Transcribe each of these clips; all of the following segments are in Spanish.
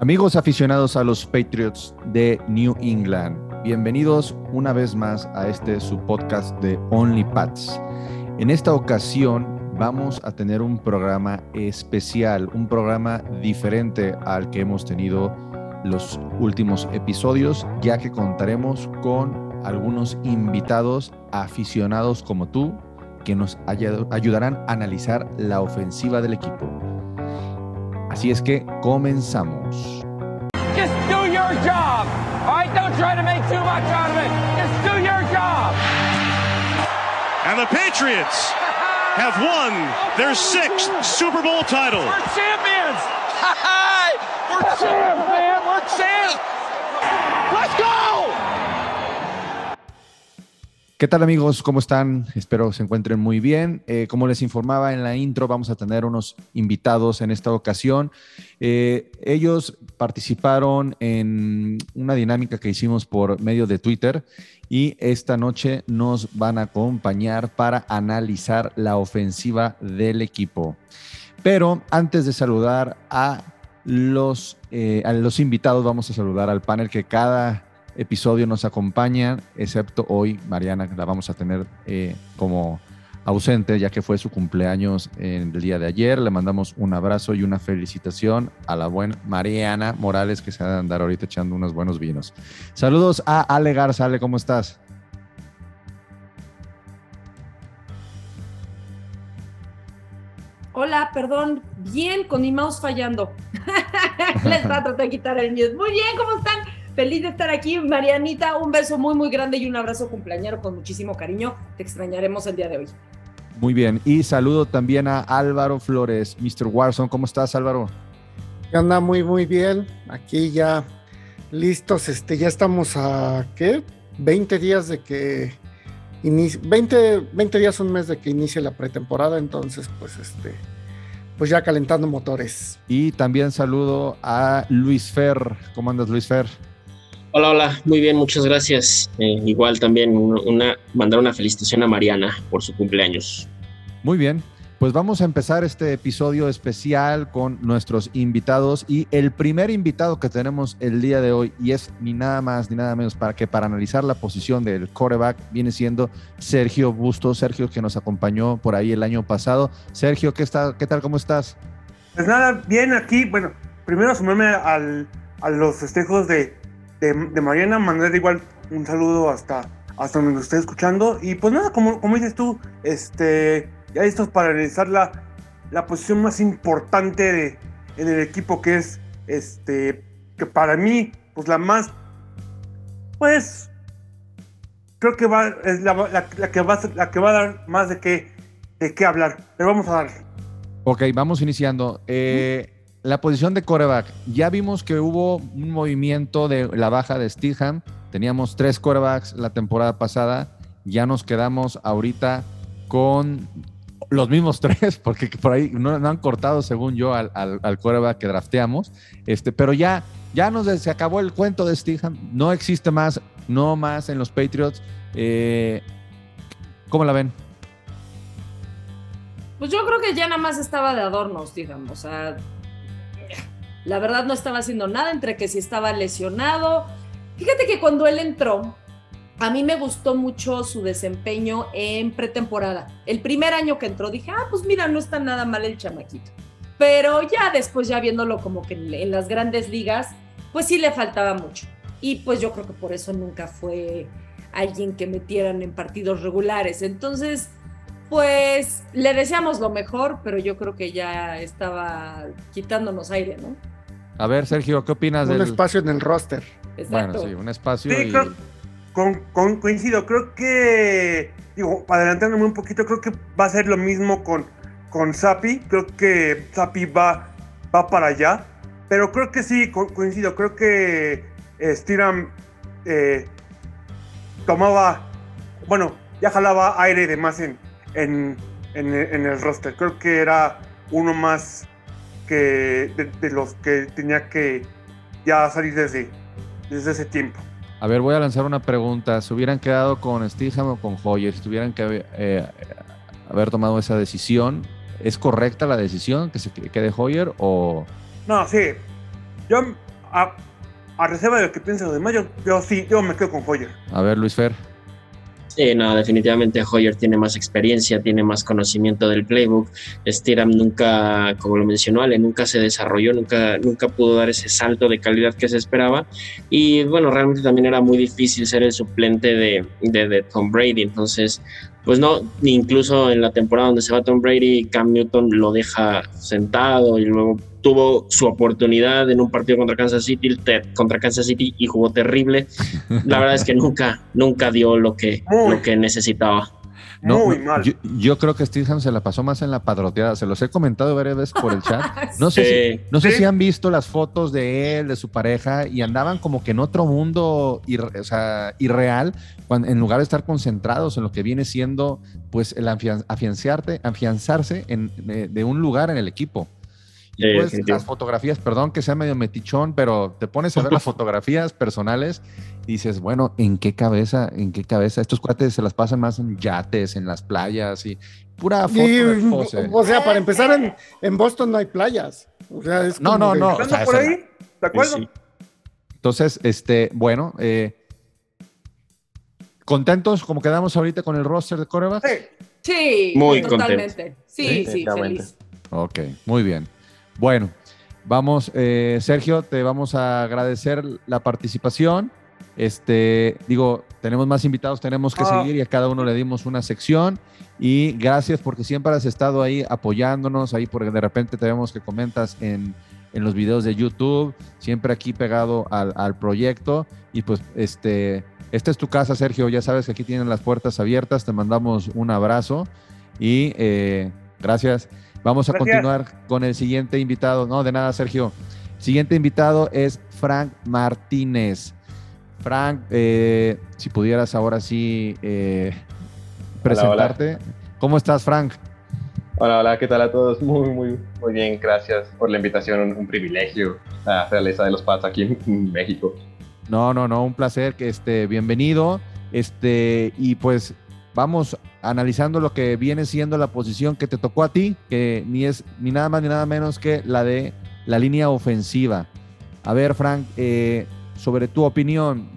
Amigos aficionados a los Patriots de New England, bienvenidos una vez más a este su podcast de Only Pats. En esta ocasión vamos a tener un programa especial, un programa diferente al que hemos tenido los últimos episodios, ya que contaremos con algunos invitados aficionados como tú que nos ayudarán a analizar la ofensiva del equipo. Así es que comenzamos. Just do your job. All right, don't try to make too much out of it. Just do your job. And the Patriots have won their sixth Super Bowl title. We're champions. We're champs, man. We're champs. Let's go. ¿Qué tal amigos? ¿Cómo están? Espero se encuentren muy bien. Eh, como les informaba en la intro, vamos a tener unos invitados en esta ocasión. Eh, ellos participaron en una dinámica que hicimos por medio de Twitter y esta noche nos van a acompañar para analizar la ofensiva del equipo. Pero antes de saludar a los, eh, a los invitados, vamos a saludar al panel que cada episodio nos acompañan, excepto hoy, Mariana, la vamos a tener eh, como ausente, ya que fue su cumpleaños en el día de ayer. Le mandamos un abrazo y una felicitación a la buena Mariana Morales, que se va a andar ahorita echando unos buenos vinos. Saludos a Ale Garza. Ale, ¿cómo estás? Hola, perdón, bien, con mi mouse fallando. Les trato de quitar el mute. Muy bien, ¿cómo están? Feliz de estar aquí, Marianita. Un beso muy, muy grande y un abrazo cumpleañero con muchísimo cariño. Te extrañaremos el día de hoy. Muy bien. Y saludo también a Álvaro Flores, Mr. Warson. ¿Cómo estás, Álvaro? Anda muy, muy bien. Aquí ya listos. Este, ya estamos a, ¿qué? 20 días de que inicie, 20, 20 días, un mes de que inicie la pretemporada. Entonces, pues, este, pues ya calentando motores. Y también saludo a Luis Fer. ¿Cómo andas, Luis Fer? Hola, hola, muy bien, muchas gracias. Eh, igual también una, mandar una felicitación a Mariana por su cumpleaños. Muy bien, pues vamos a empezar este episodio especial con nuestros invitados y el primer invitado que tenemos el día de hoy y es ni nada más ni nada menos para que para analizar la posición del quarterback viene siendo Sergio Busto, Sergio que nos acompañó por ahí el año pasado. Sergio, ¿qué, está, qué tal? ¿Cómo estás? Pues nada, bien aquí. Bueno, primero sumarme al, a los festejos de, de, Mariana, mandar igual un saludo hasta, hasta donde nos esté escuchando. Y pues nada, como, como dices tú, este, ya listos para realizar la, la posición más importante de, en el equipo, que es, este, que para mí, pues la más, pues, creo que va, es la, la, que, va, la que va a dar más de qué, de qué hablar. Pero vamos a darle. Ok, vamos iniciando. Eh, la posición de coreback, ya vimos que hubo un movimiento de la baja de Stidham. Teníamos tres corebacks la temporada pasada. Ya nos quedamos ahorita con los mismos tres, porque por ahí no, han cortado, según yo, al, al, coreback que drafteamos. Este, pero ya, ya nos se acabó el cuento de Stidham. No existe más, no más en los Patriots. Eh, ¿Cómo la ven? Pues yo creo que ya nada más estaba de adornos, digamos. O sea, la verdad no estaba haciendo nada entre que si estaba lesionado. Fíjate que cuando él entró, a mí me gustó mucho su desempeño en pretemporada. El primer año que entró dije, ah, pues mira, no está nada mal el chamaquito. Pero ya después, ya viéndolo como que en las grandes ligas, pues sí le faltaba mucho. Y pues yo creo que por eso nunca fue alguien que metieran en partidos regulares. Entonces, pues le deseamos lo mejor, pero yo creo que ya estaba quitándonos aire, ¿no? A ver, Sergio, ¿qué opinas un espacio en el roster. Bueno, sí, un espacio. Sí, con, coincido. Creo que, digo, adelantándome un poquito, creo que va a ser lo mismo con, con Sapi. Creo que Sapi va, va para allá. Pero creo que sí, coincido. Creo que Stiram eh, tomaba, bueno, ya jalaba aire de más en, en, el roster. Creo que era uno más que de, los que tenía que ya salir desde, desde ese tiempo. A ver, voy a lanzar una pregunta. ¿Se hubieran quedado con Stiham o con Hoyer? Si tuvieran que eh, haber tomado esa decisión, ¿es correcta la decisión que se quede Hoyer o...? No, sí. Yo a, a reserva de lo que piensa de Mayo, yo sí, yo me quedo con Hoyer. A ver, Luis Fer. Sí, no, definitivamente Hoyer tiene más experiencia, tiene más conocimiento del playbook. Stiram nunca, como lo mencionó Ale, nunca se desarrolló, nunca, nunca pudo dar ese salto de calidad que se esperaba. Y bueno, realmente también era muy difícil ser el suplente de, de, de Tom Brady. Entonces, pues no, incluso en la temporada donde se va Tom Brady, Cam Newton lo deja sentado y luego tuvo su oportunidad en un partido contra Kansas City, contra Kansas City y jugó terrible. La verdad es que nunca, nunca dio lo que, lo que necesitaba. No, Muy mal. Yo, creo que Steve se la pasó más en la padroteada. Se los he comentado varias veces por el chat. No sé, si, no sé si han visto las fotos de él, de su pareja, y andaban como que en otro mundo o sea, irreal, cuando, en lugar de estar concentrados en lo que viene siendo pues el afianzarte, afianzarse en, de un lugar en el equipo. Y pues las fotografías, perdón que sea medio metichón, pero te pones a ver las fotografías personales y dices, bueno, ¿en qué cabeza? ¿En qué cabeza? Estos cuates se las pasan más en yates, en las playas y pura foto O sea, para empezar, en, en, Boston no hay playas. O sea, es no, no, no. por ahí? ¿De acuerdo? Entonces, este, bueno, eh, ¿contentos como quedamos ahorita con el roster de Corebas? Sí. Sí, muy totalmente. Sí, sí, sí feliz. Ok, muy bien. Bueno, vamos, eh, Sergio, te vamos a agradecer la participación. Este, digo, tenemos más invitados, tenemos que ah. seguir y a cada uno le dimos una sección. Y gracias porque siempre has estado ahí apoyándonos, ahí porque de repente te vemos que comentas en, en los videos de YouTube, siempre aquí pegado al, al, proyecto. Y pues, este, esta es tu casa, Sergio. Ya sabes que aquí tienen las puertas abiertas. Te mandamos un abrazo y eh, gracias. Vamos a continuar con el siguiente invitado. No, de nada, Sergio. Siguiente invitado es Frank Martínez. Frank, eh, si pudieras ahora sí eh, presentarte. ¿Cómo estás, Frank? Hola, hola, ¿qué tal a todos? Muy, muy, muy bien, gracias por la invitación, un, privilegio la realeza de los Pats aquí en México. No, no, no, un placer, que esté bienvenido. Este, y pues vamos analizando lo que viene siendo la posición que te tocó a ti, que ni es ni nada más ni nada menos que la de la línea ofensiva. A ver, Frank, eh, sobre tu opinión,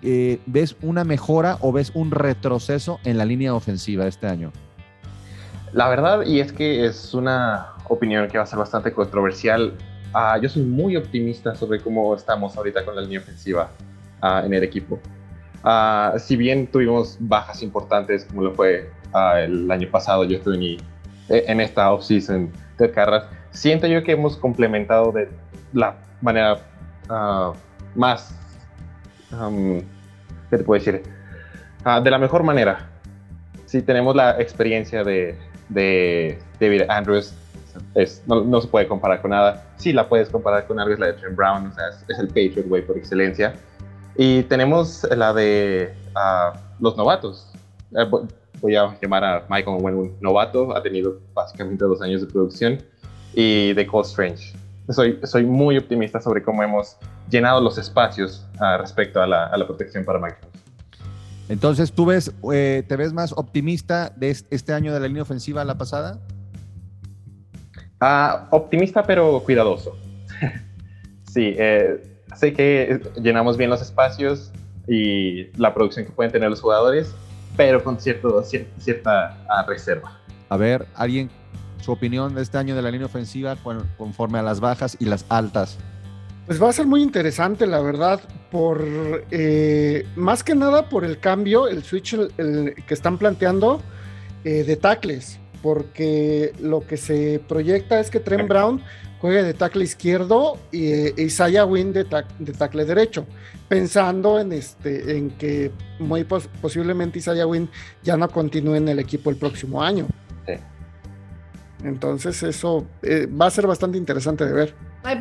eh, ¿ves una mejora o ves un retroceso en la línea ofensiva este año? La verdad, y es que es una opinión que va a ser bastante controversial, ah, yo soy muy optimista sobre cómo estamos ahorita con la línea ofensiva ah, en el equipo. Ah, si bien tuvimos bajas importantes, como lo fue ah, el año pasado, yo estuve en, e, en esta offseason de carreras, siento yo que hemos complementado de la manera uh, más, ¿qué te puedo decir? de la mejor manera. Si tenemos la experiencia de, de David Andrews, es, no, se puede comparar con nada. Sí la puedes comparar con algo, es la de Trent Brown, o sea, es, es el Patriot Way por excelencia y tenemos la de uh, los novatos. Eh, voy a llamar a Michael Owen un novato, ha tenido básicamente dos años de producción, y de Cole Strange. Soy, soy muy optimista sobre cómo hemos llenado los espacios uh, respecto a la, a la, protección para Michael. Entonces, ¿tú ves, eh, te ves más optimista de este año de la línea ofensiva a la pasada? Optimista, pero cuidadoso. sí, eh, sé que llenamos bien los espacios y la producción que pueden tener los jugadores, pero con cierto, cierta, ah, reserva. A ver, alguien, su opinión de este año de la línea ofensiva conforme a las bajas y las altas. Pues va a ser muy interesante, la verdad, por eh, más que nada por el cambio, el switch que están planteando eh, de tackles, porque lo que se proyecta es que Trent Brown juegue de tackle izquierdo y eh, Isaiah Wynn de, de, tackle derecho, pensando en, este, en que muy posiblemente Isaiah Wynn ya no continúe en el equipo el próximo año. Entonces eso eh, va a ser bastante interesante de ver.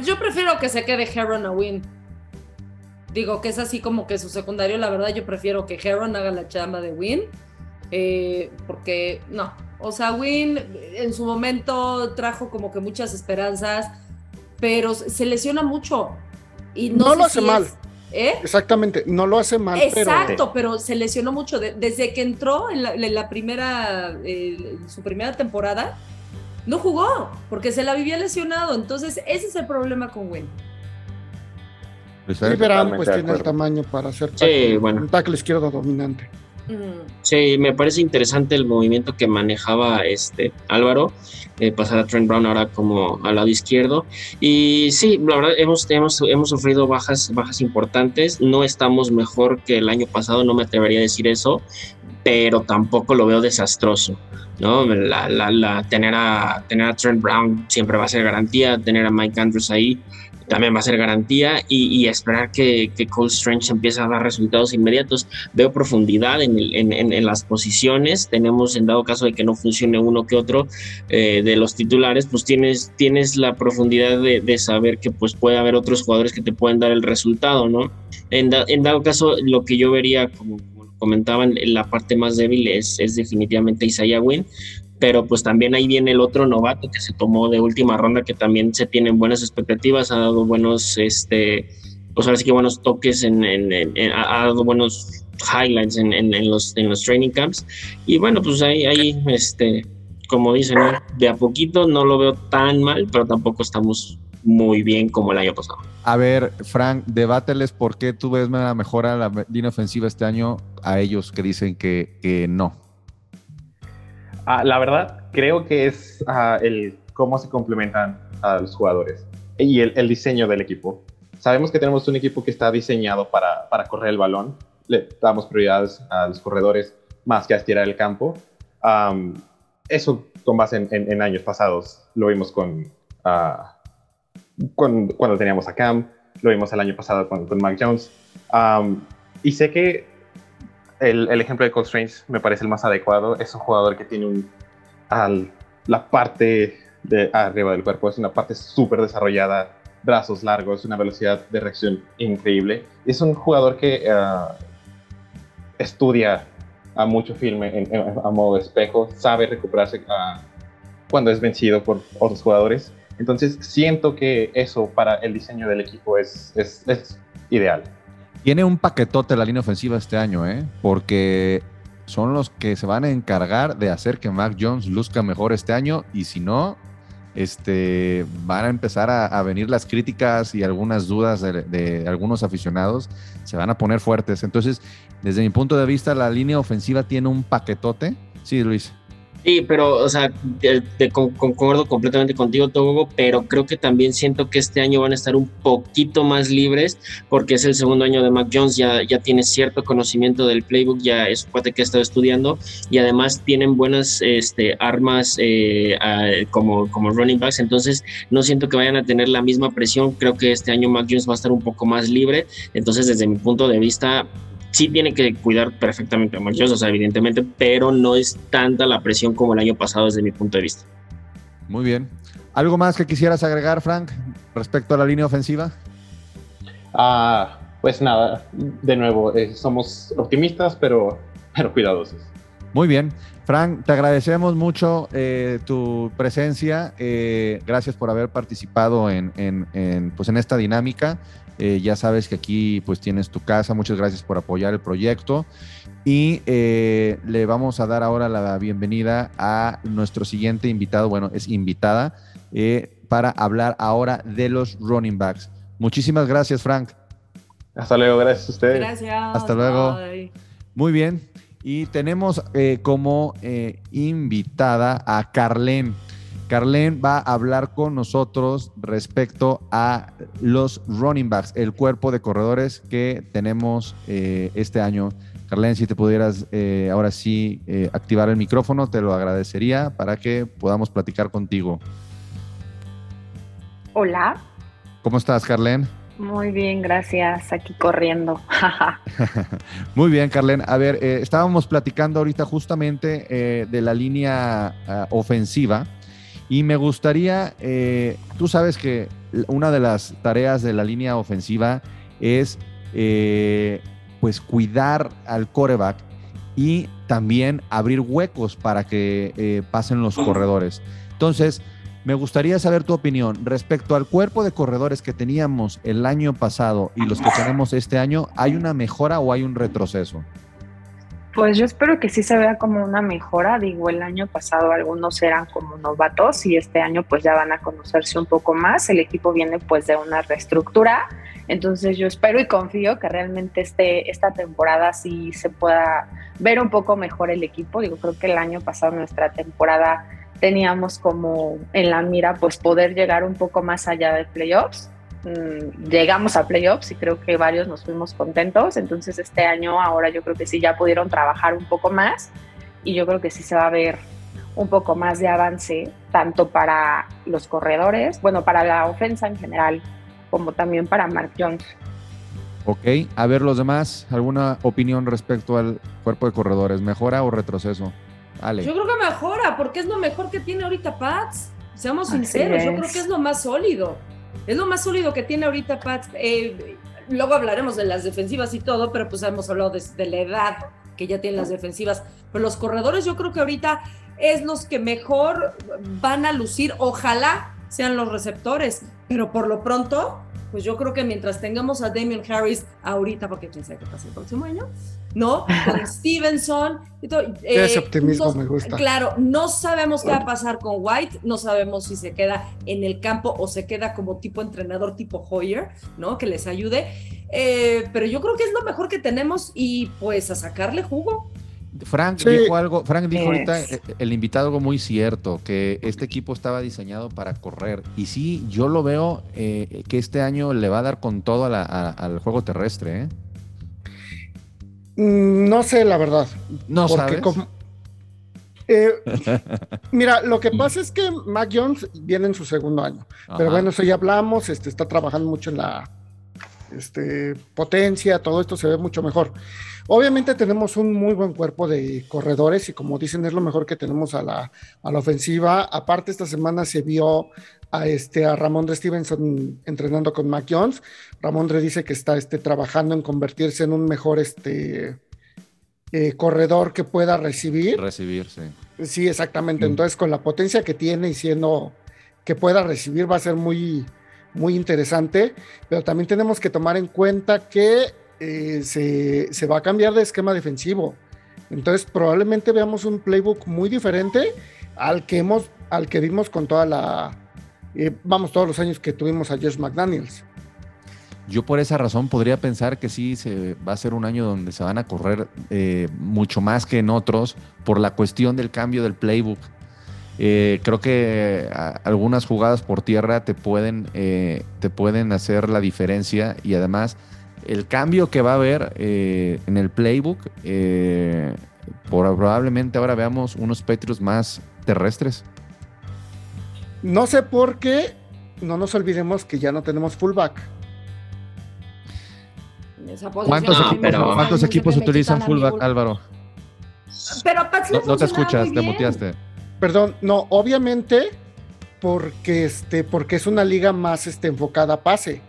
Yo prefiero que se quede Heron a Wynn. Digo que es así como que su secundario, la verdad yo prefiero que Heron haga la chamba de Wynn. Eh, porque no, o sea, Win en su momento trajo como que muchas esperanzas, pero se lesiona mucho. Y no, lo hace mal. ¿eh? Exactamente, no lo hace mal. Exacto, pero, se lesionó mucho. desde que entró en la, primera, su primera temporada, no jugó, porque se la vivía lesionado. Entonces, ese es el problema con Win. Sí, verán, pues de tiene el tamaño para Sí, bueno. un tackle izquierdo dominante. Sí, me parece interesante el movimiento que manejaba este Álvaro, eh, pasar a Trent Brown ahora como al lado izquierdo. Y sí, la verdad, hemos, hemos, hemos sufrido bajas, bajas importantes. No estamos mejor que el año pasado, no me atrevería a decir eso, pero tampoco lo veo desastroso. ¿no? La, la, la- tener, a, tener a Trent Brown siempre va a ser garantía, tener a Mike Andrews ahí también va a ser garantía y, y esperar que, que Cole Strange empiece a dar resultados inmediatos. Veo profundidad en, el- en- en- en las posiciones, tenemos en dado caso de que no funcione uno que otro eh, de los titulares, pues tienes, tienes la profundidad de, de saber que pues puede haber otros jugadores que te pueden dar el resultado, ¿no? En, da- dado caso, lo que yo vería, como comentaban, la parte más débil es, es definitivamente Isaiah Wynn, pero pues también ahí viene el otro novato que se tomó de última ronda, que también se tienen buenas expectativas, ha dado buenos, este, pues ahora sí que buenos toques, en, en- en- ha dado buenos highlights en, los, en los training camps, y bueno, pues ahí, ahí este, como dicen, ¿no? de a poquito no lo veo tan mal, pero tampoco estamos muy bien como el año pasado. A ver, Frank, debáteles por qué tú ves una mejora la línea ofensiva este año a ellos que dicen que, que no. Ah, la verdad, creo que es ah, el cómo se complementan a los jugadores y el, el diseño del equipo. Sabemos que tenemos un equipo que está diseñado para, para correr el balón. Le damos prioridades a los corredores más que a estirar el campo. Am, eso con base en, en- en años pasados. Lo vimos con, ah, con- cuando teníamos a Cam, lo vimos el año pasado con, con Jones. Am, y sé que el, ejemplo de Cole Strange me parece el más adecuado. Es un jugador que tiene la parte de arriba del cuerpo, es una parte súper desarrollada, brazos largos, una velocidad de reacción increíble. Es un jugador que ah, estudia a mucho filme en- en- a modo de espejo, sabe recuperarse ah, cuando es vencido por otros jugadores. Entonces siento que eso para el diseño del equipo es ideal. Tiene un paquetote la línea ofensiva este año, ¿eh? Porque son los que se van a encargar de hacer que Mac Jones luzca mejor este año y si no, este, van a empezar a, venir las críticas y algunas dudas de, de algunos aficionados, se van a poner fuertes. Entonces, desde mi punto de vista, la línea ofensiva tiene un paquetote. Sí, Luis. Sí, pero, o sea, te- te con- concuerdo completamente contigo, Togo, pero creo que también siento que este año van a estar un poquito más libres porque es el segundo año de Mac Jones, ya, ya tiene cierto conocimiento del playbook, ya es un cuate que ha estado estudiando y además tienen buenas este, armas eh, como, como running backs, entonces no siento que vayan a tener la misma presión, creo que este año Mac Jones va a estar un poco más libre, entonces desde mi punto de vista sí tiene que cuidar perfectamente a Mac Jones, o sea, evidentemente, pero no es tanta la presión como el año pasado desde mi punto de vista. Muy bien. ¿Algo más que quisieras agregar, Frank, respecto a la línea ofensiva? Ah, pues nada, de nuevo, eh, somos optimistas, pero, pero cuidadosos. Muy bien. Frank, te agradecemos mucho eh, tu presencia. eh, gracias por haber participado en, en- en, pues en esta dinámica. Eh, ya sabes que aquí pues tienes tu casa. Muchas gracias por apoyar el proyecto. Y eh, le vamos a dar ahora la bienvenida a nuestro siguiente invitado. Bueno, es invitada eh, para hablar ahora de los running backs. Muchísimas gracias, Frank. Hasta luego, gracias a ustedes. Gracias. Hasta luego. bye. Muy bien. Y tenemos eh, como eh, invitada a Carlen. Carlen va a hablar con nosotros respecto a los running backs, el cuerpo de corredores que tenemos eh, este año. Carlen, si te pudieras ahora sí activar el micrófono, te lo agradecería para que podamos platicar contigo. Hola, ¿Cómo estás, Carlen? Muy bien, gracias. Aquí corriendo. Muy bien, Carlen. A ver, eh, estábamos platicando ahorita justamente eh, de la línea ah, ofensiva y me gustaría, eh, tú sabes que una de las tareas de la línea ofensiva es eh, pues cuidar al coreback y también abrir huecos para que eh, pasen los corredores. Entonces, me gustaría saber tu opinión respecto al cuerpo de corredores que teníamos el año pasado y los que tenemos este año. ¿Hay una mejora o hay un retroceso? Pues yo espero que sí se vea como una mejora. Digo, el año pasado algunos eran como novatos y este año pues ya van a conocerse un poco más. El equipo viene pues de una reestructura. Entonces yo espero y confío que realmente este, esta temporada sí se pueda ver un poco mejor el equipo. Digo, creo que el año pasado nuestra temporada teníamos como en la mira pues poder llegar un poco más allá de playoffs Mm, llegamos a playoffs y creo que varios nos fuimos contentos. Entonces este año ahora yo creo que sí ya pudieron trabajar un poco más y yo creo que sí se va a ver un poco más de avance tanto para los corredores, bueno, para la ofensa en general, como también para Mark Jones. Ok, a ver los demás, ¿alguna opinión respecto al cuerpo de corredores? ¿Mejora o retroceso? Ale. Yo creo que mejora, porque es lo mejor que tiene ahorita Pats. Seamos sinceros, yo creo que es lo más sólido. Es lo más sólido que tiene ahorita Pats. Eh, luego hablaremos de las defensivas y todo, pero pues hemos hablado de, la edad que ya tienen las defensivas. Pero los corredores yo creo que ahorita es los que mejor van a lucir. Ojalá sean los receptores, pero por lo pronto pues yo creo que mientras tengamos a Damian Harris ahorita, porque quién sabe qué pasa el próximo año, ¿no? Con Stevenson. Y todo, Ese eh, optimismo me gusta. Claro, no sabemos qué va a pasar con White, no sabemos si se queda en el campo o se queda como tipo entrenador tipo Hoyer, ¿no? Que les ayude. Eh, pero yo creo que es lo mejor que tenemos y pues a sacarle jugo. Frank dijo algo, Frank dijo ahorita eh, el invitado algo muy cierto, que este equipo estaba diseñado para correr. Y sí, yo lo veo eh, que este año le va a dar con todo al juego terrestre. ¿eh? Mm, no sé, la verdad. No sabes. mira, lo que pasa es que Mac Jones viene en su segundo año. Pero bueno, eso ya hablamos, este, está trabajando mucho en la este, potencia, todo esto se ve mucho mejor. Obviamente tenemos un muy buen cuerpo de corredores y como dicen es lo mejor que tenemos a la, a la ofensiva. Aparte esta semana se vio a, este, a Ramondre Stevenson entrenando con Mac Jones. Ramondre dice que está este, trabajando en convertirse en un mejor este, eh, corredor que pueda recibir. Recibir, sí. Sí, exactamente. Mm. Entonces con la potencia que tiene y siendo que pueda recibir va a ser muy, muy interesante. Pero también tenemos que tomar en cuenta que eh, se, va a cambiar de esquema defensivo. Entonces probablemente veamos un playbook muy diferente al que hemos, al que vimos con toda la, eh, vamos, todos los años que tuvimos a Josh McDaniels. Yo por esa razón podría pensar que sí se va a ser un año donde se van a correr eh, mucho más que en otros por la cuestión del cambio del playbook. creo que algunas jugadas por tierra te pueden, te pueden hacer la diferencia y además el cambio que va a haber eh, en el playbook, eh, probablemente ahora veamos unos Patriots más terrestres. No sé por qué, no nos olvidemos que ya no tenemos fullback. ¿Cuántos, equipos, utilizan fullback, Álvaro? Pero no, te escuchas, te muteaste. Perdón, no, obviamente porque este, porque es una liga más este, enfocada a pase.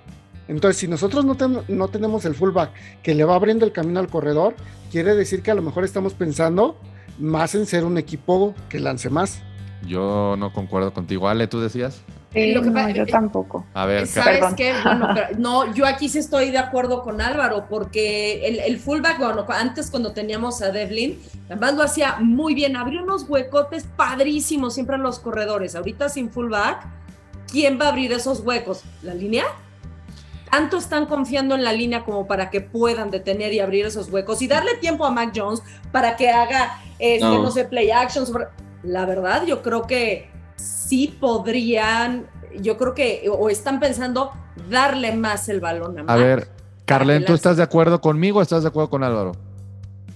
Entonces, si nosotros no, no tenemos el fullback que le va abriendo el camino al corredor, quiere decir que a lo mejor estamos pensando más en ser un equipo que lance más. Yo no concuerdo contigo. Ale, ¿tú decías? lo que no, yo tampoco. A ver, ¿sabes qué? Bueno, no, yo aquí sí estoy de acuerdo con Álvaro, porque el, el, fullback, bueno, antes cuando teníamos a Devlin, además lo hacía muy bien, abrió unos huecotes padrísimos siempre en los corredores. Ahorita sin fullback, ¿quién va a abrir esos huecos? ¿La línea? Tanto están confiando en la línea como para que puedan detener y abrir esos huecos y darle tiempo a Mac Jones para que haga, este, no. sé, play actions. La verdad, yo creo que sí podrían, yo creo que, o están pensando darle más el balón a Mac. A ver, Carlen, ¿tú estás de acuerdo conmigo o estás de acuerdo con Álvaro?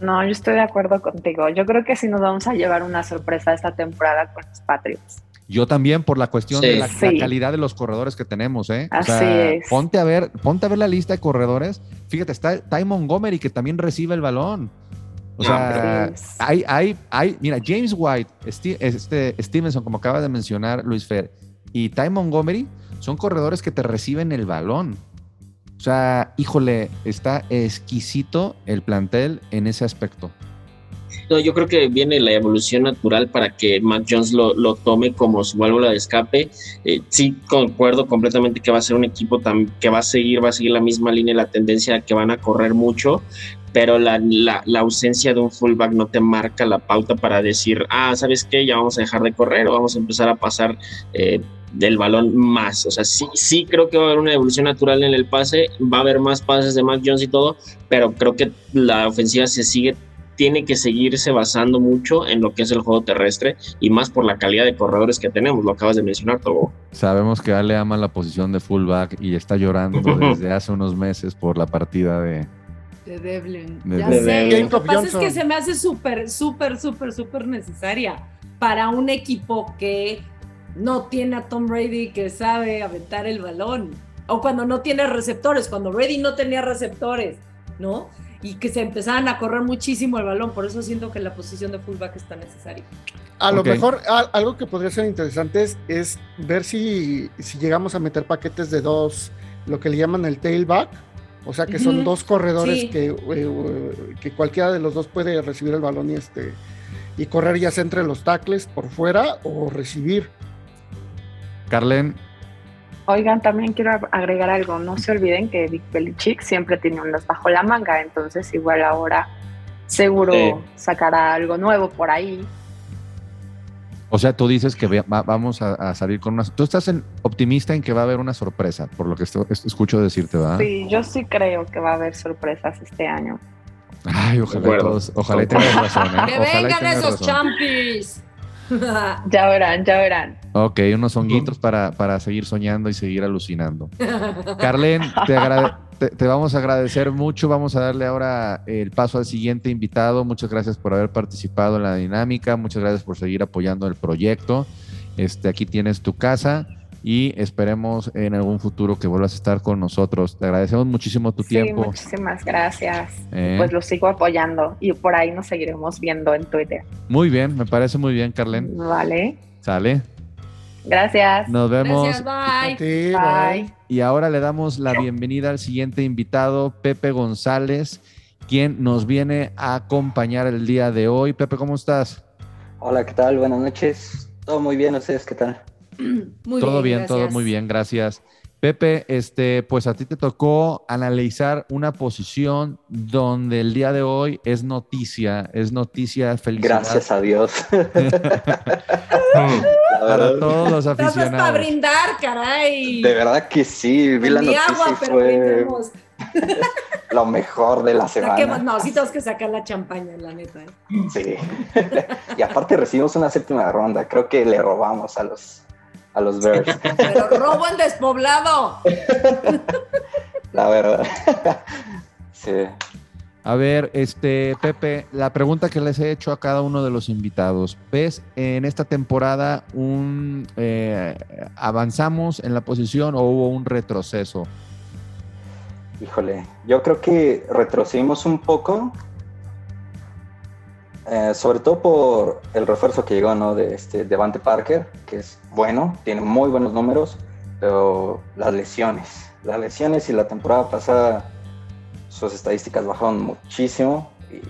No, yo estoy de acuerdo contigo. Yo creo que sí nos vamos a llevar una sorpresa esta temporada con los Patriots. Yo también por la cuestión de la, calidad de los corredores que tenemos, ¿eh? Así es. Ponte a ver, ponte a ver la lista de corredores. Fíjate, está Ty Montgomery que también recibe el balón. O sea, hay, hay, hay, mira, James White, este Stevenson, como acaba de mencionar Luis Fer, y Ty Montgomery son corredores que te reciben el balón. O sea, híjole, está exquisito el plantel en ese aspecto. No, yo creo que viene la evolución natural para que Mac Jones lo, tome como su válvula de escape. Eh, sí, concuerdo completamente que va a ser un equipo que va a seguir, va a seguir la misma línea, la tendencia que van a correr mucho, pero la, la, la, ausencia de un fullback no te marca la pauta para decir, ah, ¿sabes qué? Ya vamos a dejar de correr o vamos a empezar a pasar eh, del balón más. O sea, sí, sí creo que va a haber una evolución natural en el pase, va a haber más pases de Mac Jones y todo, pero creo que la ofensiva se sigue tiene que seguirse basando mucho en lo que es el juego terrestre y más por la calidad de corredores que tenemos, lo acabas de mencionar, todo. Sabemos que Ale ama la posición de fullback y está llorando desde hace unos meses por la partida de, de Devlin. ya sé, lo que pasa es que se me hace súper, súper, súper, súper necesaria para un equipo que no tiene a Tom Brady que sabe aventar el balón. O cuando no tiene receptores, cuando Brady no tenía receptores, ¿no? Y que se empezaban a correr muchísimo el balón. Por eso siento que la posición de fullback está necesaria. A lo mejor algo que podría ser interesante es, ver si, si llegamos a meter paquetes de dos, lo que le llaman el tailback, o sea que son dos corredores que, eh, que, cualquiera de los dos puede recibir el balón y este y correr ya sea entre los tackles por fuera o recibir. Carlen. Oigan, también quiero agregar algo. No se olviden que Vic Belichick siempre tiene unas bajo la manga, entonces igual ahora seguro sacará algo nuevo por ahí o sea, tú dices que vamos a, salir con una... Tú estás en, optimista en que va a haber una sorpresa, por lo que escucho decirte, ¿verdad? Sí, yo sí creo que va a haber sorpresas este año. Ay, ojalá todos, ojalá tengas razón. ¿eh? Que vengan esos champis. ya verán, ya verán. Ok, unos honguitos para, para seguir soñando y seguir alucinando. Carlen, te, te, vamos a agradecer mucho. Vamos a darle ahora el paso al siguiente invitado. Muchas gracias por haber participado en la dinámica. Muchas gracias por seguir apoyando el proyecto. Este, aquí tienes tu casa y esperemos en algún futuro que vuelvas a estar con nosotros. Te agradecemos muchísimo tu tiempo. Muchísimas gracias. Eh. Pues lo sigo apoyando y por ahí nos seguiremos viendo en Twitter. Muy bien, me parece muy bien, Carlen. Vale. Sale. Gracias. Nos vemos. bye. bye. Y ahora le damos la bienvenida al siguiente invitado, Pepe González, quien nos viene a acompañar el día de hoy. Pepe, ¿cómo estás? Hola, ¿qué tal? Buenas noches. Todo muy bien, ¿ustedes qué tal? Todo bien, todo muy bien, gracias. Pepe, este, pues a ti te tocó analizar una posición donde el día de hoy es noticia, es noticia felicidad. Gracias a Dios. Para todos los aficionados. para brindar, caray. De verdad que sí, vi la noticia agua, fue lo mejor de la semana. no, sí tenemos que sacar la champaña, la neta. ¿eh? Sí. y aparte recibimos una séptima ronda, creo que le robamos a los a los Bears. Pero robo en despoblado. La verdad. Sí. A ver, este, Pepe, la pregunta que les he hecho a cada uno de los invitados. ¿Ves en esta temporada un eh, avanzamos en la posición o hubo un retroceso? Híjole, yo creo que retrocedimos un poco eh, sobre todo por el refuerzo que llegó, ¿no? De este Devante Parker, que es bueno, tiene muy buenos números, pero las lesiones, las lesiones y la temporada pasada sus estadísticas bajaron muchísimo y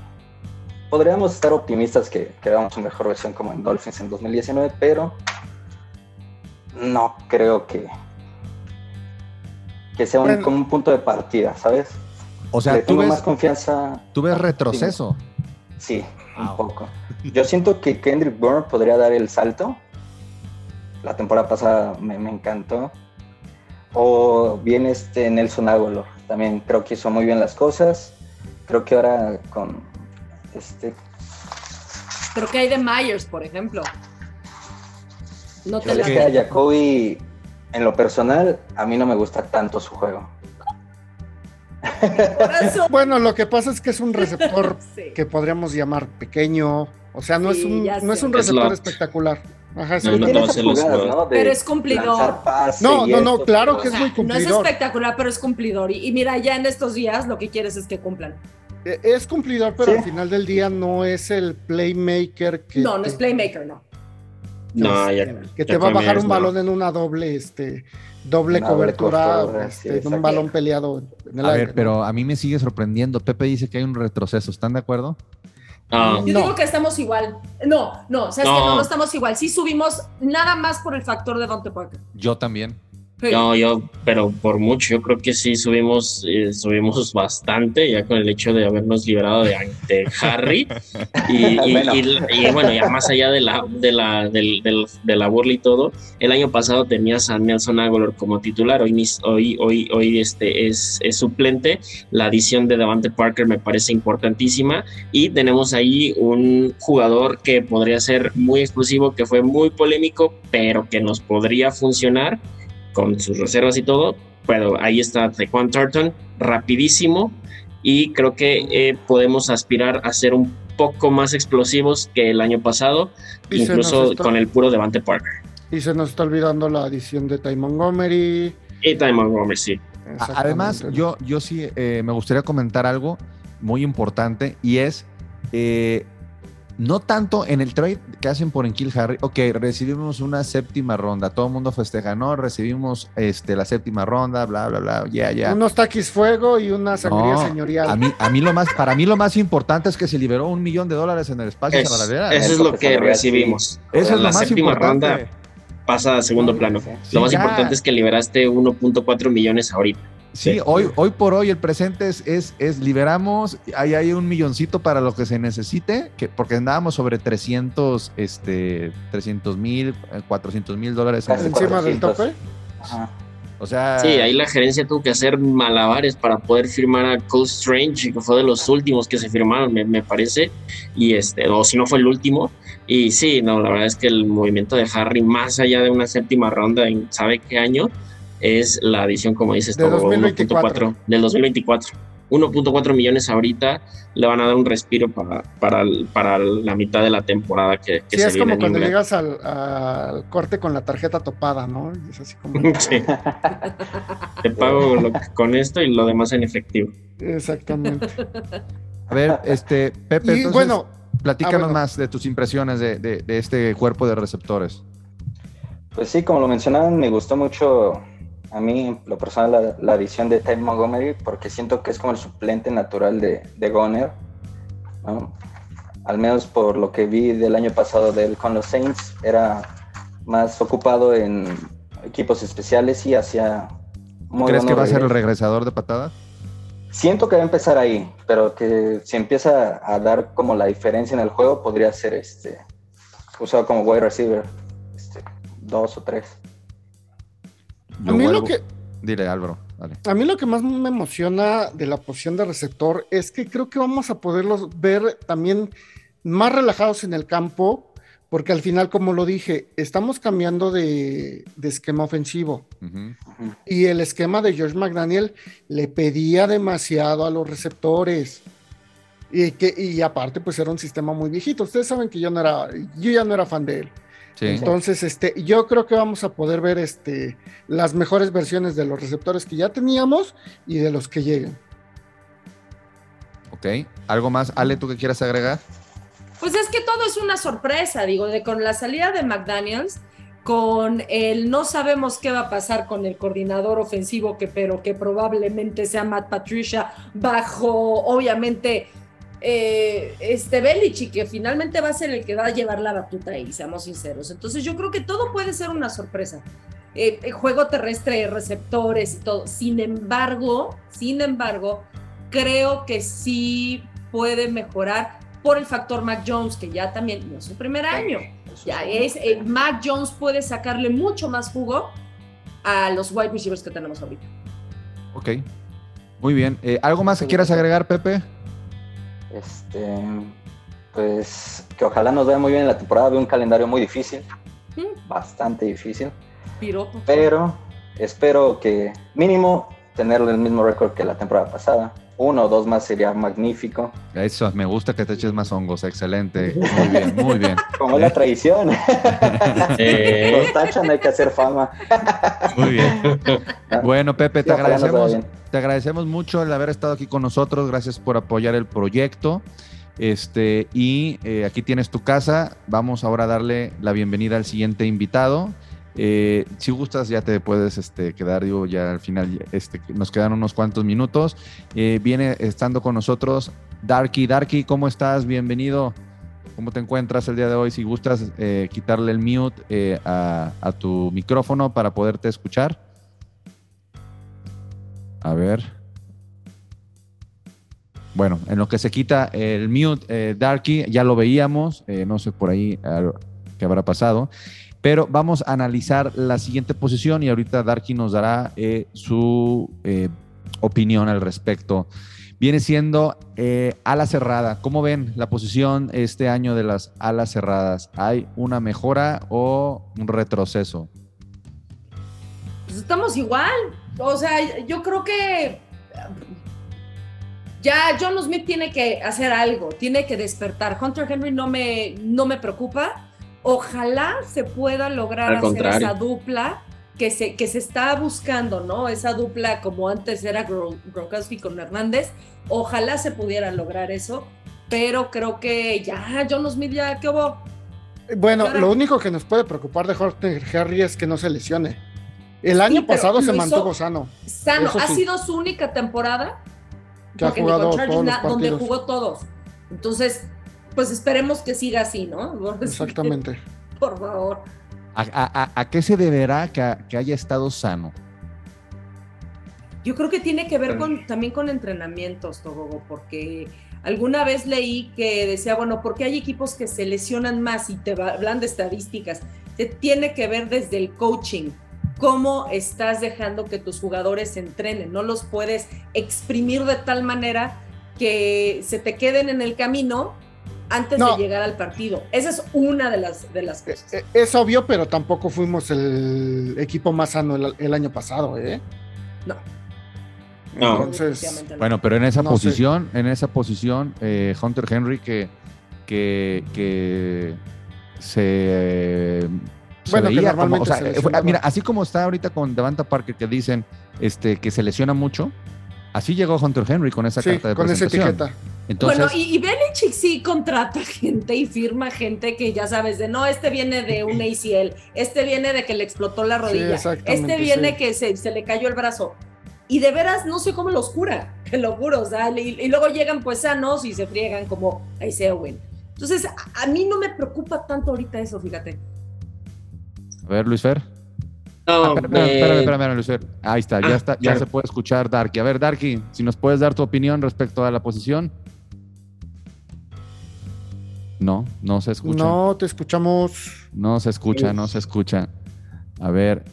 podríamos estar optimistas que, que su mejor versión como en Dolphins en 2019, pero no creo que, que sea un, como un punto de partida, ¿sabes? O sea, tú ves, más confianza. ¿Tú ves retroceso? Sí, un poco. Yo siento que Kendrick Bourne podría dar el salto. La temporada pasada me, encantó. O bien este Nelson Aguilar. También creo que hizo muy bien las cosas. Creo que ahora con este. Pero que hay de Myers, por ejemplo. No te es que a Jacoby, en lo personal, a mí no me gusta tanto su juego. Bueno, lo que pasa es que es un receptor que podríamos llamar pequeño. O sea, no es un, no es un receptor espectacular. Ajá, no, pero es cumplidor. No, no, no, claro que es muy cumplidor. No es espectacular, pero es cumplidor. Y, mira, ya en estos días lo que quieres es que cumplan. E, es cumplidor, pero al final del día no es el playmaker que. No, no es playmaker, no. No, ya, que te va a bajar un balón en una doble, este, doble cobertura, este, un balón peleado en el a ver, pero a mí me sigue sorprendiendo. Pepe dice que hay un retroceso, ¿están de acuerdo? Yo digo que estamos igual. No, no, sabes que no, no estamos igual. Sí subimos nada más por el factor de Dante Parker. Yo también. No, yo, pero por mucho, yo creo que sí subimos, eh, subimos bastante ya con el hecho de habernos liberado de, de Harry. Y, y, y, y, bueno, ya más allá de la, de la, del, del, de la burla y todo, el año pasado tenías a Nelson Aguilar como titular, hoy, hoy, hoy, hoy este es, es suplente, la adición de Devante Parker me parece importantísima. Y tenemos ahí un jugador que podría ser muy exclusivo, que fue muy polémico, pero que nos podría funcionar con sus reservas y todo, pero ahí está Taekwon Turton, rapidísimo, y creo que eh, podemos aspirar a ser un poco más explosivos que el año pasado, y incluso está, con el puro Devante Parker. Y se nos está olvidando la adición de Ty Montgomery. Y Ty Montgomery, sí. Además, yo, yo sí eh, me gustaría comentar algo muy importante y es eh, no tanto en el trade que hacen por Enkil Harry, ok, recibimos una séptima ronda, todo el mundo festeja, no, recibimos este, la séptima ronda, bla, bla, bla, ya, yeah, ya. Yeah. Unos taquis fuego y una sangría no, señorial. A mí, a mí lo más, para mí lo más importante es que se liberó un millón de dólares en el espacio es, salarial. Eso es lo que recibimos. Eso es la lo más séptima importante. ronda pasa a segundo plano. Sí, lo más ya. importante es que liberaste 1.4 millones ahorita. Sí, hoy, hoy por hoy el presente es, es, es liberamos, ahí hay un milloncito para lo que se necesite, que, porque andábamos sobre 300, este, 300 mil, 400 mil dólares. en encima del tope. Ajá. O sea, Sí, ahí la gerencia tuvo que hacer malabares para poder firmar a Cole Strange, que fue de los últimos que se firmaron, me, me parece, y este, o si no fue el último. Y sí, no, la verdad es que el movimiento de Harry, más allá de una séptima ronda en sabe qué año, es la adición, como dices, De todo 2024. 1.4 del 2024. 1.4 millones ahorita le van a dar un respiro para, para, para la mitad de la temporada que, que Sí, se es viene como cuando Inglaterra. llegas al, al corte con la tarjeta topada, ¿no? Y Es así como. Sí. Te pago lo- con esto y lo demás en efectivo. Exactamente. a ver, este, Pepe, Y entonces, bueno, platícanos ah, bueno. más de tus impresiones de, de- de este cuerpo de receptores. Pues sí, como lo mencionaban, me gustó mucho a mí, lo personal, la, la adición de Ty Montgomery, porque siento que es como el suplente natural de, de Goner, ¿no? Al menos por lo que vi del año pasado de él con los Saints, era más ocupado en equipos especiales y hacía... muy ¿Crees que va a ser el regresador de patada? Siento que va a empezar ahí, pero que si empieza a dar como la diferencia en el juego, podría ser este usado como wide receiver, este, dos o tres. A mí lo que- Dile, Álvaro, dale. A mí lo que más me emociona de la posición de receptor es que creo que vamos a poderlos ver también más relajados en el campo, porque al final, como lo dije, estamos cambiando de, de esquema ofensivo. Y el esquema de George McDaniel le pedía demasiado a los receptores. Y, que, y aparte, pues era un sistema muy viejito. Ustedes saben que yo no era, yo ya no era fan de él. Sí. Entonces, este, yo creo que vamos a poder ver este, las mejores versiones de los receptores que ya teníamos y de los que lleguen. Ok. ¿Algo más, Ale, tú que quieras agregar? Pues es que todo es una sorpresa, digo, de con la salida de McDaniels, con el no sabemos qué va a pasar con el coordinador ofensivo, que pero que probablemente sea Matt Patricia, bajo, obviamente, eh, este Belichick, que finalmente va a ser el que va a llevar la batuta ahí, seamos sinceros. Entonces yo creo que todo puede ser una sorpresa. Eh, el juego terrestre, receptores y todo. Sin embargo, sin embargo, creo que sí puede mejorar por el factor Mac Jones, que ya también no es su primer año. Ya es, eh, Mac Jones puede sacarle mucho más jugo a los wide receivers que tenemos ahorita. Ok. Muy bien. Eh, ¿Algo más que quieras agregar, Pepe? Este, pues que ojalá nos vaya muy bien en la temporada. Veo un calendario muy difícil, Mm, bastante difícil, piropo. pero espero que mínimo tener el mismo récord que la temporada pasada. Uno o dos más sería magnífico. Eso, me gusta que te eches más hongos. Excelente. Muy bien, muy bien. Como es la tradición. Eh, Los tachan, hay que hacer fama. Muy bien. Bueno, Pepe, te Sí, agradecemos, te agradecemos mucho el haber estado aquí con nosotros. Gracias por apoyar el proyecto. Este, y eh, aquí tienes tu casa. Vamos ahora a darle la bienvenida al siguiente invitado. Eh, si gustas, ya te puedes este, quedar, digo, ya al final este, nos quedan unos cuantos minutos. Eh, viene estando con nosotros Darky. Darky, ¿cómo estás? Bienvenido. ¿Cómo te encuentras el día de hoy? Si gustas eh, quitarle el mute a, a tu micrófono para poderte escuchar. A ver. Bueno, en lo que se quita el mute, Darky, ya lo veíamos, no sé por ahí qué habrá pasado, pero vamos a analizar la siguiente posición y ahorita Darky nos dará eh, su eh, opinión al respecto. Viene siendo eh, ala cerrada. ¿Cómo ven la posición este año de las alas cerradas? ¿Hay una mejora o un retroceso? Pues estamos igual. O sea, yo creo que ya John Smith tiene que hacer algo, tiene que despertar. Hunter Henry no me, no me preocupa. Ojalá se pueda lograr Al hacer contrario. esa dupla que se, que se está buscando, ¿no? Esa dupla como antes era Gro- Gronkowski con Hernández. Ojalá se pudiera lograr eso, pero creo que ya John Smith ya qué hubo. Bueno, lo único que nos puede preocupar de Horton Henry es que no se lesione. El año pasado se mantuvo sano. Sano, Eso ha sí. sido su única temporada Que ha jugado todos los donde jugó todos. Entonces, pues esperemos que siga así, ¿no? Exactamente. Por favor. ¿A, a- a- a qué se deberá que, ha- que haya estado sano? Yo creo que tiene que ver con, también con entrenamientos, Togogo, porque alguna vez leí que decía, bueno, porque hay equipos que se lesionan más y te va- hablan de estadísticas. Te tiene que ver desde el coaching, cómo estás dejando que tus jugadores se entrenen. No los puedes exprimir de tal manera que se te queden en el camino antes No. de llegar al partido. Esa es una de las, de las cosas. Eh, Es obvio, pero tampoco fuimos el equipo más sano el, el año pasado, ¿eh? No. No. Entonces, no. Bueno, pero en esa No sé. posición, en esa posición, eh, Hunter Henry que, que, que se, eh, se Bueno, que veía como, normalmente o sea, se eh, fue- mira, así como está ahorita con Devanta Parker que dicen este, que se lesiona mucho, así llegó Hunter Henry con esa sí, carta de con esa presentación. etiqueta. Entonces, bueno, y, y Belichick sí contrata gente y firma gente que ya sabes de no, este viene de un ACL, este viene de que le explotó la rodilla, este viene sí. que se, se le cayó el brazo. Y de veras no sé cómo los cura, te lo juro, o sea, y, y luego llegan pues sanos y se friegan como Isaiah Wynn. Entonces, a, a mí no me preocupa tanto ahorita eso, fíjate. a ver, Luis Fer. No, Ah, espérame, espérame, espérame, espérame, Luis Fer. Ahí está, ya Ah, está, ya claro. se puede escuchar Darky. A ver, Darky, si nos puedes dar tu opinión respecto a la posición. No, no se escucha. No, te escuchamos. No se escucha, no se escucha. A ver.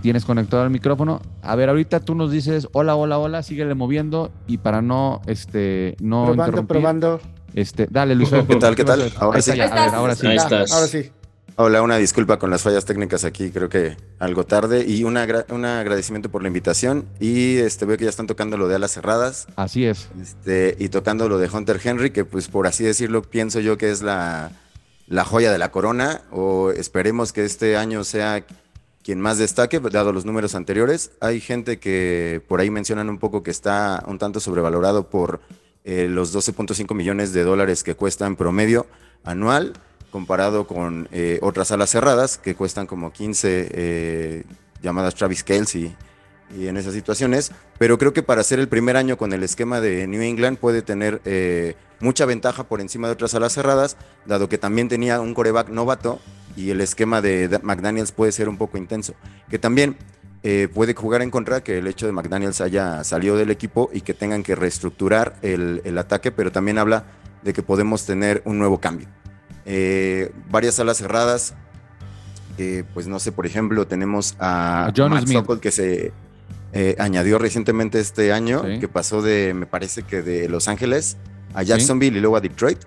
¿Tienes conectado el micrófono? A ver, ahorita tú nos dices hola, hola, hola, síguele moviendo y para no, este, no probando, interrumpir, probando. este, dale, Luis. ¿Qué tal, qué tal? Ahora sí. ahora sí. Ahí Ya, estás. Ahora sí. Hola, una disculpa con las fallas técnicas aquí, creo que algo tarde. Y una un agradecimiento por la invitación. Y este veo que ya están tocando lo de alas cerradas. Así es. Este, y tocando lo de Hunter Henry, que pues por así decirlo, pienso yo que es la, la joya de la corona. O esperemos que este año sea quien más destaque, dado los números anteriores. Hay gente que por ahí mencionan un poco que está un tanto sobrevalorado por eh, los 12.5 millones de dólares que cuesta en promedio anual, comparado con eh, otras alas cerradas que cuestan como 15 eh, llamadas Travis Kelsey y en esas situaciones. Pero creo que para ser el primer año con el esquema de New England puede tener eh, mucha ventaja por encima de otras alas cerradas, dado que también tenía un coreback novato y el esquema de Da- McDaniels puede ser un poco intenso. Que también eh, puede jugar en contra que el hecho de McDaniels haya salido del equipo y que tengan que reestructurar el ataque, pero también habla de que podemos tener un nuevo cambio. Eh, varias alas cerradas, eh, pues no sé, por ejemplo, tenemos a, A John Matt Smith. Sokol, que se eh, añadió recientemente este año, Sí. que pasó de, me parece que de Los Ángeles a Jacksonville y luego a Detroit.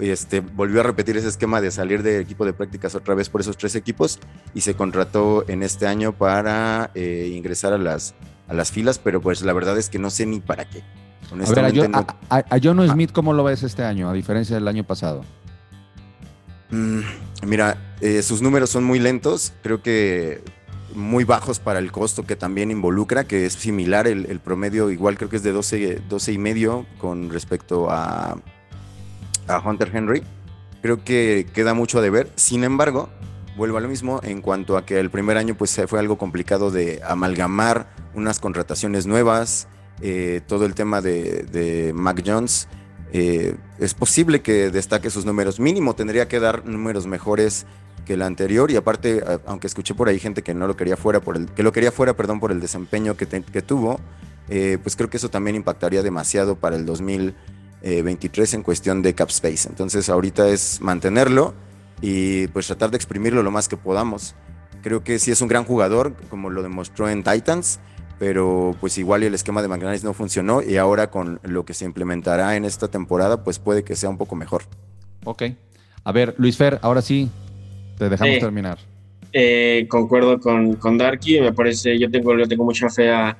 Y Este, volvió a repetir ese esquema de salir del equipo de prácticas otra vez por esos tres equipos y se contrató en este año para eh, ingresar a las, a las filas, pero pues la verdad es que no sé ni para qué. A ver, a, Honestamente, Jo- no- a John Smith, ¿cómo lo ves este año, a diferencia del año pasado? Mm, mira, eh, sus números son muy lentos, creo que muy bajos para el costo que también involucra, que es similar el, promedio, igual creo que es de 12, 12 y medio con respecto a, a Hunter Henry. Creo que queda mucho a deber. Sin embargo, vuelvo a lo mismo en cuanto a que el primer año pues fue algo complicado de amalgamar unas contrataciones nuevas, eh, todo el tema de, de Mac Jones eh, es posible que destaque sus números. Mínimo tendría que dar números mejores que el anterior y aparte, aunque escuché por ahí gente que no lo quería fuera por el que lo quería fuera, perdón, por el desempeño que, tuvo, eh, pues creo que eso también impactaría demasiado para el 2023 en cuestión de cap space. Entonces ahorita es mantenerlo y pues tratar de exprimirlo lo más que podamos. Creo que sí es un gran jugador, como lo demostró en Titans, pero pues igual el esquema de McNair no funcionó y ahora con lo que se implementará en esta temporada, pues puede que sea un poco mejor. Ok. A ver, Luis Fer, ahora sí, te dejamos terminar. Eh, concuerdo con, con Darky, me parece, yo tengo, yo tengo mucha fe a,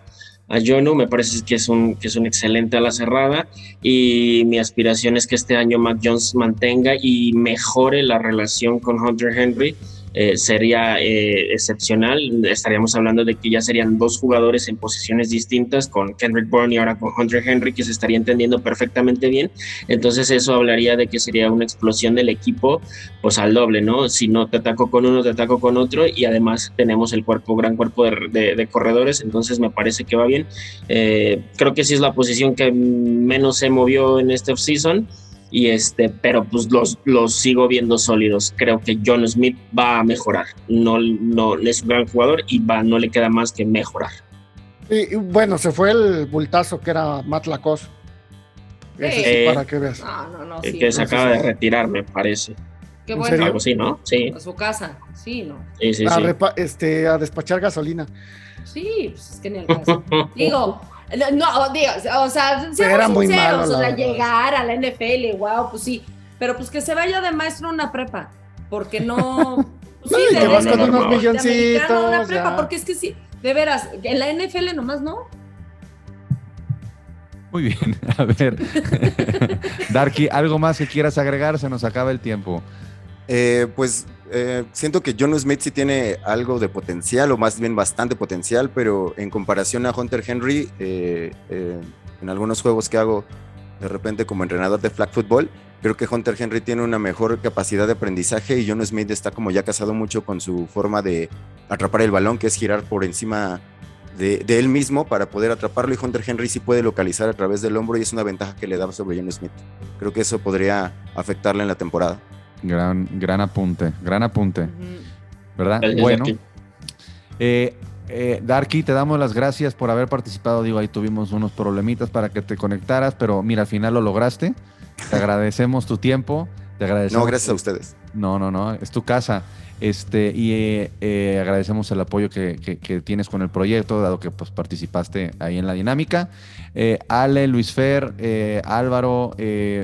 a Jonu, me parece que es, un, que es un excelente a la cerrada y mi aspiración es que este año Mac Jones mantenga y mejore la relación con Hunter Henry eh, sería eh, excepcional. Estaríamos hablando de que ya serían dos jugadores en posiciones distintas con Kendrick Bourne y ahora con Hunter Henry que se estaría entendiendo perfectamente bien. Entonces eso hablaría de que sería una explosión del equipo pues al doble, ¿no? Si no te ataco con uno, te ataco con otro y además tenemos el cuerpo, gran cuerpo de, corredores, entonces me parece que va bien. Eh, creo que sí es la posición que menos se movió en este offseason y este, pero pues los, los sigo viendo sólidos. Creo que John Smith va a mejorar. No, no es un gran jugador y va, no le queda más que mejorar. Y, bueno, se fue el bultazo que era Matt Lacoste. Sí. para que veas. que se acaba de retirar, me parece. Qué bueno. Algo así, ¿no? Sí. A su casa, sí, ¿no? Sí, sí, a, este, a despachar gasolina. Sí, pues es que ni el caso. Digo, no, digo, o sea, era muy malo, o sea, llegar a la NFL, wow, pues sí, pero pues que se vaya de maestro a una prepa, porque no... Pues sí, de, vas con unos milloncitos. Una prepa, porque es que sí, de veras, en la NFL nomás no. Muy bien, a ver. Darky, ¿algo más que quieras agregar? Se nos acaba el tiempo. Eh, pues eh, siento que John Smith sí tiene algo de potencial, o más bien bastante potencial, pero en comparación a Hunter Henry, eh, en algunos juegos que hago de repente como entrenador de flag football, creo que Hunter Henry tiene una mejor capacidad de aprendizaje y John Smith está como ya casado mucho con su forma de atrapar el balón, que es girar por encima de, de, él mismo para poder atraparlo y Hunter Henry sí puede localizar a través del hombro y es una ventaja que le da sobre John Smith. Creo que eso podría afectarle en la temporada. Gran, gran apunte, gran apunte. ¿Verdad? bueno. Eh, eh, Darky, te damos las gracias por haber participado. Digo, ahí tuvimos unos problemitas para que te conectaras, pero mira, al final lo lograste. Te agradecemos tu tiempo. Te agradecemos. No, gracias a ustedes. No, no, no, es tu casa. Este, y eh, eh, agradecemos el apoyo que, tienes con el proyecto, dado que pues, participaste ahí en la dinámica. Eh, Ale, Luis Fer, Álvaro,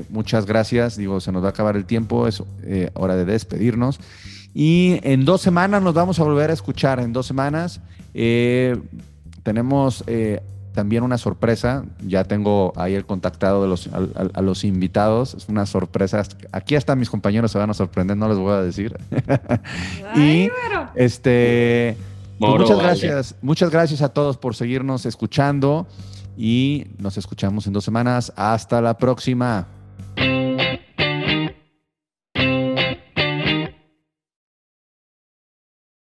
muchas gracias. Digo, se nos va a acabar el tiempo, es hora de despedirnos. Y en dos semanas nos vamos a volver a escuchar. En dos semanas tenemos también una sorpresa. Ya tengo ahí el contactado de los, a, los invitados. Es una sorpresa. Aquí hasta mis compañeros se van a sorprender, no les voy a decir. y este, pues muchas gracias. Muchas gracias a todos por seguirnos escuchando y nos escuchamos en dos semanas. Hasta la próxima.